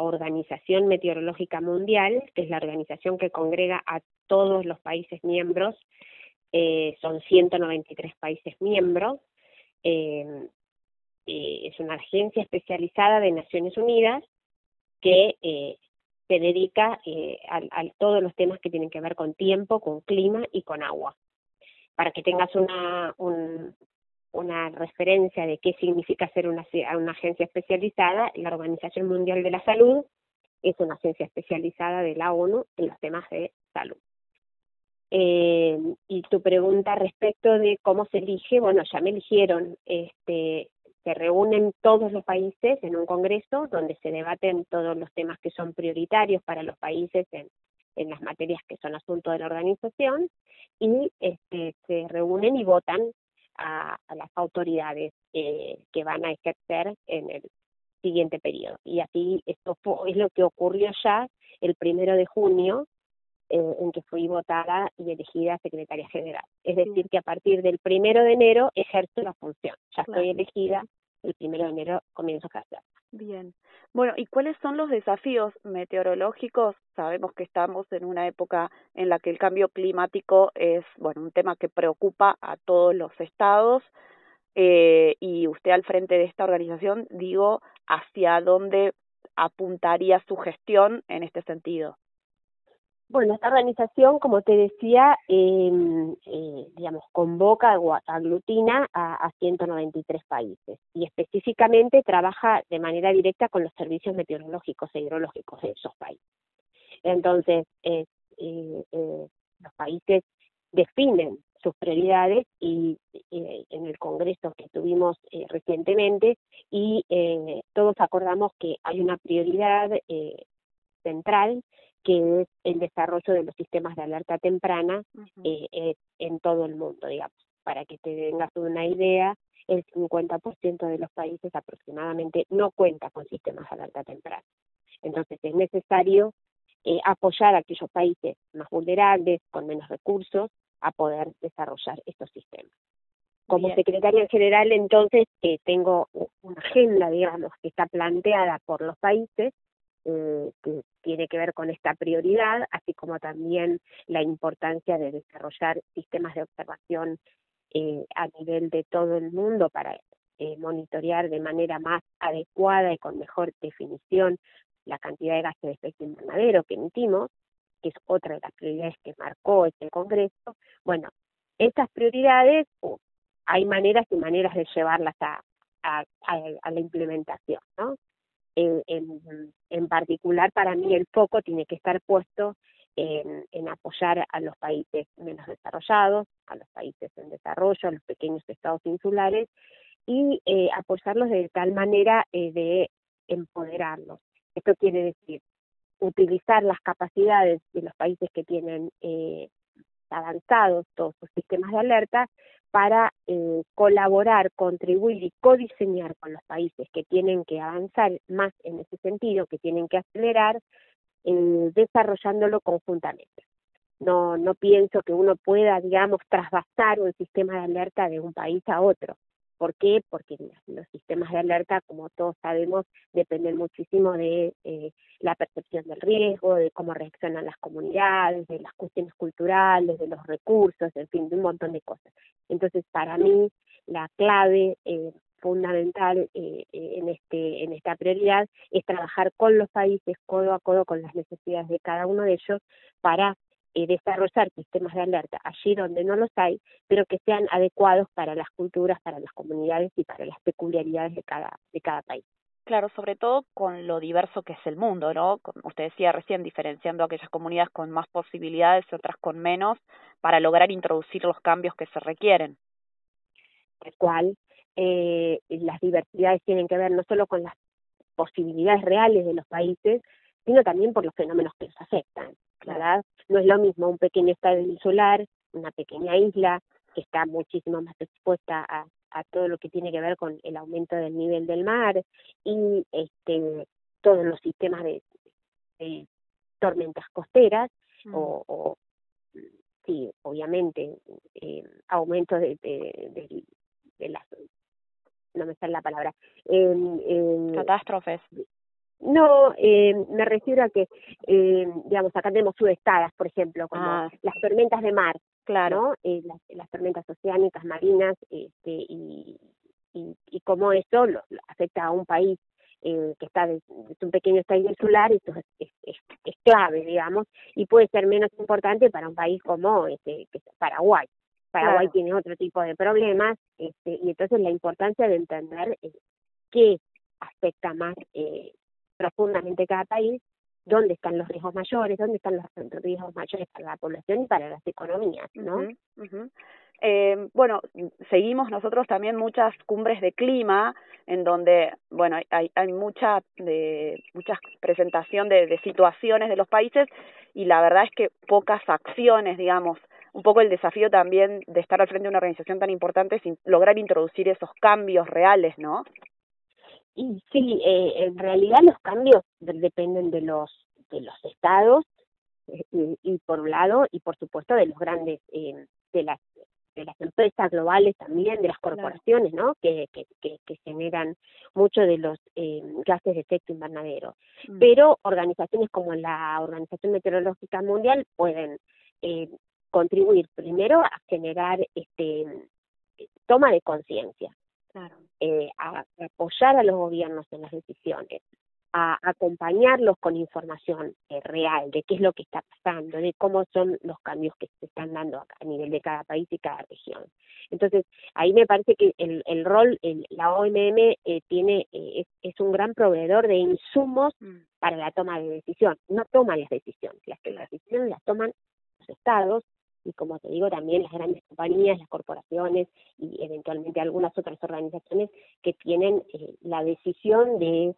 Organización Meteorológica Mundial, que es la organización que congrega a todos los países miembros, eh, son 193 países miembros, eh, es una agencia especializada de Naciones Unidas que eh, se dedica eh, a, todos los temas que tienen que ver con tiempo, con clima y con agua. Para que tengas una, una referencia de qué significa ser una, agencia especializada, la Organización Mundial de la Salud es una agencia especializada de la ONU en los temas de salud. Eh, y tu pregunta respecto de cómo se elige, bueno, ya me eligieron, este, se reúnen todos los países en un congreso donde se debaten todos los temas que son prioritarios para los países en, en las materias que son asunto de la organización y este, se reúnen y votan a, las autoridades eh, que van a ejercer en el siguiente periodo. Y así esto es lo que ocurrió ya el primero de junio, eh, en que fui votada y elegida secretaria general. Es decir, que a partir del primero de enero ejerzo la función. Ya estoy elegida el primero de enero comienzo a ejercer. Bien. Bueno, ¿y cuáles son los desafíos meteorológicos? Sabemos que estamos en una época en la que el cambio climático es, bueno, un tema que preocupa a todos los estados eh, y usted al frente de esta organización, digo, ¿hacia dónde apuntaría su gestión en este sentido? Bueno, esta organización, como te decía, em, eh, digamos, convoca o aglutina a, a 193 países y específicamente trabaja de manera directa con los servicios meteorológicos e hidrológicos de esos países. Entonces, eh, eh, los países definen sus prioridades y en el congreso que tuvimos recientemente y todos acordamos que hay una prioridad central que es el desarrollo de los sistemas de alerta temprana eh, en todo el mundo, digamos. Para que te tengas una idea, el 50% de los países aproximadamente no cuenta con sistemas de alerta temprana. Entonces es necesario eh, apoyar a aquellos países más vulnerables, con menos recursos, a poder desarrollar estos sistemas. Como secretaria general, entonces, eh, tengo una agenda, digamos, que está planteada por los países eh, que tiene que ver con esta prioridad, así como también la importancia de desarrollar sistemas de observación eh, a nivel de todo el mundo para eh, monitorear de manera más adecuada y con mejor definición la cantidad de gases de efecto invernadero que emitimos, que es otra de las prioridades que marcó este Congreso. Bueno, estas prioridades hay maneras y maneras de llevarlas a, la implementación, ¿no? En, en, particular para mí el foco tiene que estar puesto en, en, apoyar a los países menos desarrollados, a los países en desarrollo, a los pequeños estados insulares y eh, apoyarlos de tal manera eh, de empoderarlos. Esto quiere decir utilizar las capacidades de los países que tienen eh, avanzados todos sus sistemas de alerta para eh, colaborar, contribuir y codiseñar con los países que tienen que avanzar más en ese sentido, que tienen que acelerar, eh, desarrollándolo conjuntamente. No, no pienso que uno pueda, digamos, trasvasar un sistema de alerta de un país a otro. ¿Por qué? Porque los sistemas de alerta, como todos sabemos, dependen muchísimo de eh, la percepción del riesgo, de cómo reaccionan las comunidades, de las cuestiones culturales, de los recursos, en fin, de un montón de cosas. Entonces, para mí, la clave eh, fundamental eh, en, este, en esta prioridad es trabajar con los países codo a codo con las necesidades de cada uno de ellos para eh, desarrollar sistemas de alerta allí donde no los hay, pero que sean adecuados para las culturas, para las comunidades y para las peculiaridades de cada, de cada país. Claro, sobre todo con lo diverso que es el mundo, ¿no? Usted decía recién diferenciando aquellas comunidades con más posibilidades y otras con menos para lograr introducir los cambios que se requieren. Tal cual, eh, las diversidades tienen que ver no solo con las posibilidades reales de los países, sino también por los fenómenos que los afectan. ¿Verdad? No es lo mismo un pequeño estado insular, una pequeña isla, que está muchísimo más expuesta a, a todo lo que tiene que ver con el aumento del nivel del mar y este todos los sistemas de, tormentas costeras mm. o, o, sí obviamente eh, aumento de, de, de, las no me sale la palabra eh, catástrofes No, eh, me refiero a que, eh, digamos, acá tenemos subestadas, por ejemplo, como Ah. las tormentas de mar, Claro. ¿no? Eh, las, las tormentas oceánicas, marinas, este, y, y, y cómo eso lo, lo afecta a un país eh, que está de, es un pequeño estado insular, eso es, es, es, es clave, digamos, y puede ser menos importante para un país como este, que es Paraguay. Paraguay Claro. tiene otro tipo de problemas, este, y entonces la importancia de entender eh, qué afecta más eh, profundamente cada país, dónde están los riesgos mayores, dónde están los riesgos mayores para la población y para las economías, ¿no? Eh, bueno, seguimos nosotros también muchas cumbres de clima en donde, bueno, hay, hay mucha de mucha presentación de, de situaciones de los países y la verdad es que pocas acciones, digamos, un poco el desafío también de estar al frente de una organización tan importante es lograr introducir esos cambios reales, ¿no? Y sí, eh, en realidad los cambios de- dependen de los de los estados eh, y, y por un lado y por supuesto de los grandes eh, de las de las empresas globales también de las corporaciones no que que, que, que generan mucho de los eh, gases de efecto invernadero. Mm. pero organizaciones como la Organización Meteorológica Mundial pueden eh, contribuir primero a generar este toma de conciencia Claro. eh, a, a apoyar a los gobiernos en las decisiones, a acompañarlos con información eh, real de qué es lo que está pasando, de cómo son los cambios que se están dando acá, a nivel de cada país y cada región. Entonces, ahí me parece que el, el rol, el, la OMM eh, tiene eh, es, es un gran proveedor de insumos Mm. para la toma de decisión. No toman las decisiones, las, las decisiones las toman los estados y como te digo también las grandes compañías, las corporaciones y eventualmente algunas otras organizaciones que tienen eh, la decisión de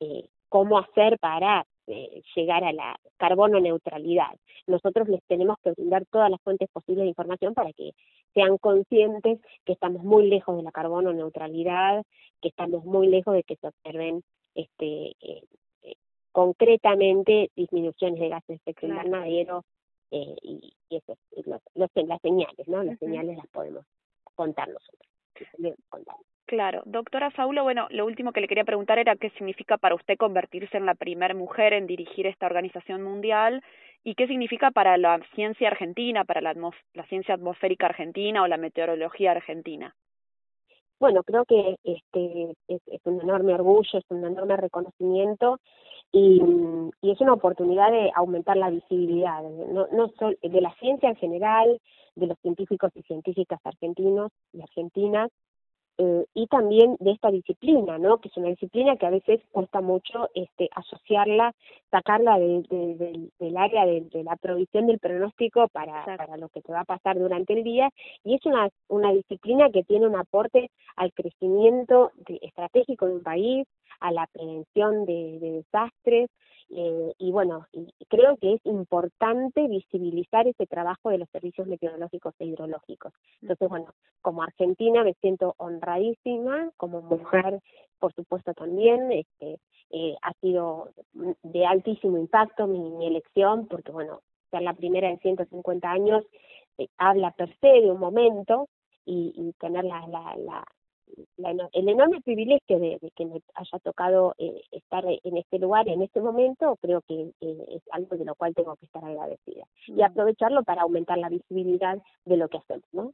eh, cómo hacer para eh, llegar a la carbono neutralidad. Nosotros les tenemos que brindar todas las fuentes posibles de información para que sean conscientes que estamos muy lejos de la carbono neutralidad, que estamos muy lejos de que se observen este eh, eh, concretamente disminuciones de gases de efecto invernadero eh, y, y eso, y los, los- las señales, ¿no? Las señales las podemos contar nosotros. Claro. Doctora Saulo, bueno, lo último que le quería preguntar era qué significa para usted convertirse en la primera mujer en dirigir esta organización mundial y qué significa para la ciencia argentina, para la, atmos la ciencia atmosférica argentina o la meteorología argentina. Bueno, creo que este es, es un enorme orgullo, es un enorme reconocimiento y, y es una oportunidad de aumentar la visibilidad, no, no solo de la ciencia en general, de los científicos y científicas argentinos y argentinas, eh, y también de esta disciplina, ¿no? Que es una disciplina que a veces cuesta mucho este, asociarla, sacarla de, de- del- del área de, de la provisión del pronóstico para, para lo que te va a pasar durante el día, y es una, una disciplina que tiene un aporte al crecimiento de- estratégico de un país, a la prevención de, de desastres, eh, y bueno, y creo que es importante visibilizar ese trabajo de los servicios meteorológicos e hidrológicos. Entonces, bueno, como argentina me siento honradísima, como mujer, por supuesto también, este, eh, ha sido de altísimo impacto mi, mi elección, porque bueno, ser la primera en 150 años eh, habla per se de un momento y, y tener la, la, la, la el enorme privilegio de, de que me haya tocado eh, estar en este lugar en este momento, creo que eh, es algo de lo cual tengo que estar agradecida. Y aprovecharlo para aumentar la visibilidad de lo que hacemos, ¿no?